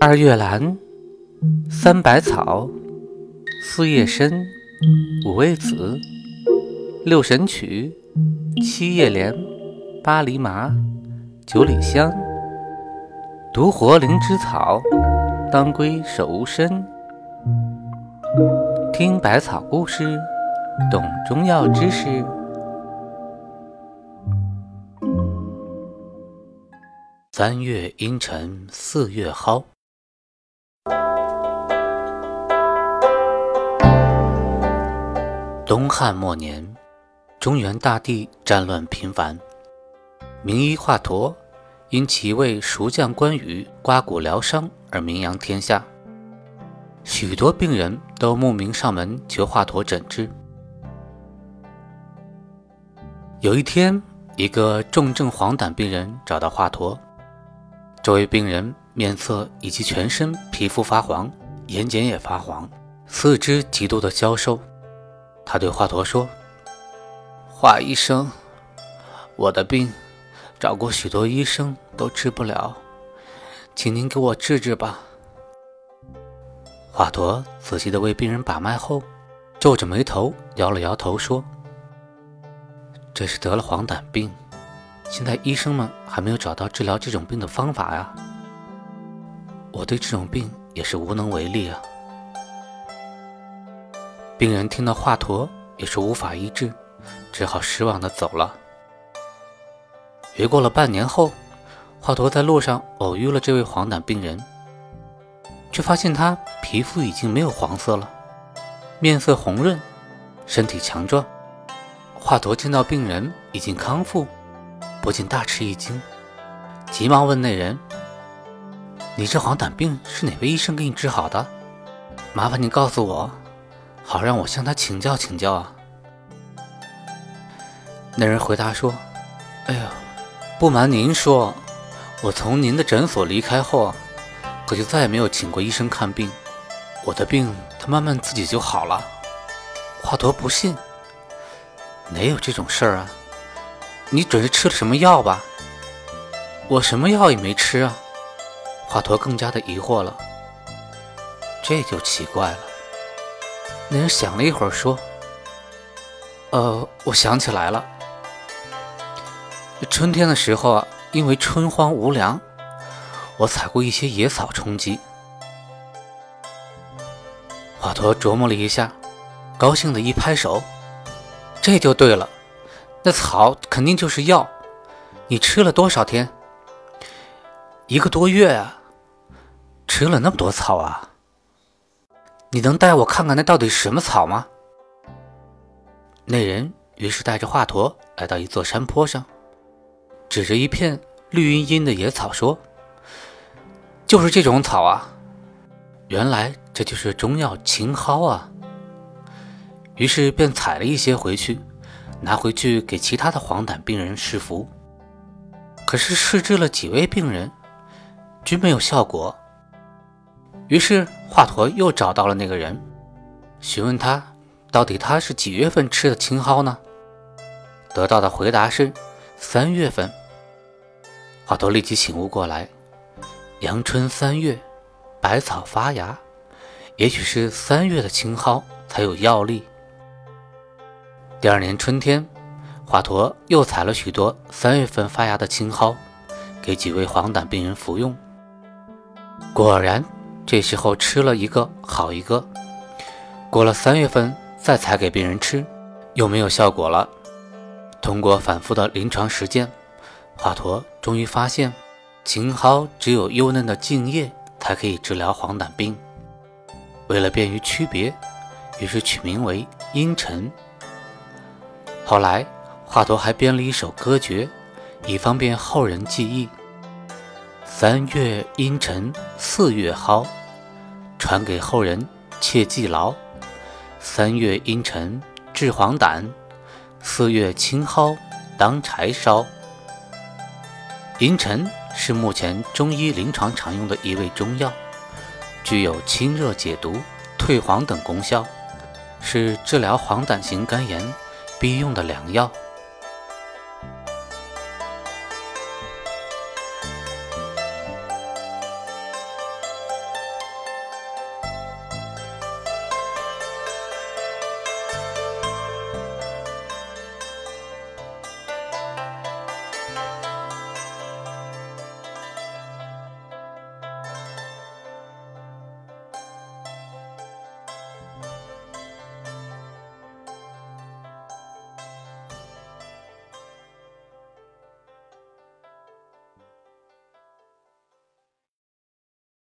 二月兰，三百草，四叶参，五味子，六神曲，七叶莲，八厘麻，九里香，独活灵芝草，当归手无参。听百草故事，懂中药知识。三月阴沉，四月蒿。东汉末年，中原大地战乱频繁，名医华佗因其为蜀将关羽刮骨疗伤而名扬天下，许多病人都慕名上门求华佗诊治。有一天，一个重症黄疸病人找到华佗，这位病人面色以及全身皮肤发黄，眼睑也发黄，四肢极度的消瘦。他对华佗说：“华医生，我的病找过许多医生都治不了，请您给我治治吧。”华佗仔细的为病人把脉后，皱着眉头摇了摇头说：“这是得了黄疸病，现在医生们还没有找到治疗这种病的方法呀。我对这种病也是无能为力啊。”病人听到华佗也是无法医治，只好失望的走了。约过了半年后，华佗在路上偶遇了这位黄疸病人，却发现他皮肤已经没有黄色了，面色红润，身体强壮。华佗见到病人已经康复，不禁大吃一惊，急忙问那人：“你这黄疸病是哪位医生给你治好的？麻烦你告诉我。”好让我向他请教请教啊！那人回答说：“哎呀，不瞒您说，我从您的诊所离开后，可就再也没有请过医生看病。我的病，他慢慢自己就好了。”华佗不信：“哪有这种事儿啊？你准是吃了什么药吧？”“我什么药也没吃啊！”华佗更加的疑惑了。这就奇怪了。那人想了一会儿，说：“呃，我想起来了。春天的时候啊，因为春荒无粮，我采过一些野草充饥。”华佗琢磨了一下，高兴的一拍手：“这就对了，那草肯定就是药。你吃了多少天？一个多月啊！吃了那么多草啊！”你能带我看看那到底是什么草吗？那人于是带着华佗来到一座山坡上，指着一片绿茵茵的野草说：“就是这种草啊！原来这就是中药青蒿啊！”于是便采了一些回去，拿回去给其他的黄疸病人试服。可是试治了几位病人，均没有效果。于是华佗又找到了那个人，询问他到底他是几月份吃的青蒿呢？得到的回答是三月份。华佗立即醒悟过来，阳春三月，百草发芽，也许是三月的青蒿才有药力。第二年春天，华佗又采了许多三月份发芽的青蒿，给几位黄疸病人服用，果然。这时候吃了一个好一个，过了三月份再采给病人吃，又没有效果了。通过反复的临床实践，华佗终于发现，青蒿只有幼嫩的茎叶才可以治疗黄疸病。为了便于区别，于是取名为阴沉。后来，华佗还编了一首歌诀，以方便后人记忆。三月阴沉，四月蒿。传给后人，切记牢。三月阴沉治黄疸，四月青蒿当柴烧。阴沉是目前中医临床常用的一味中药，具有清热解毒、退黄等功效，是治疗黄疸型肝炎必用的良药。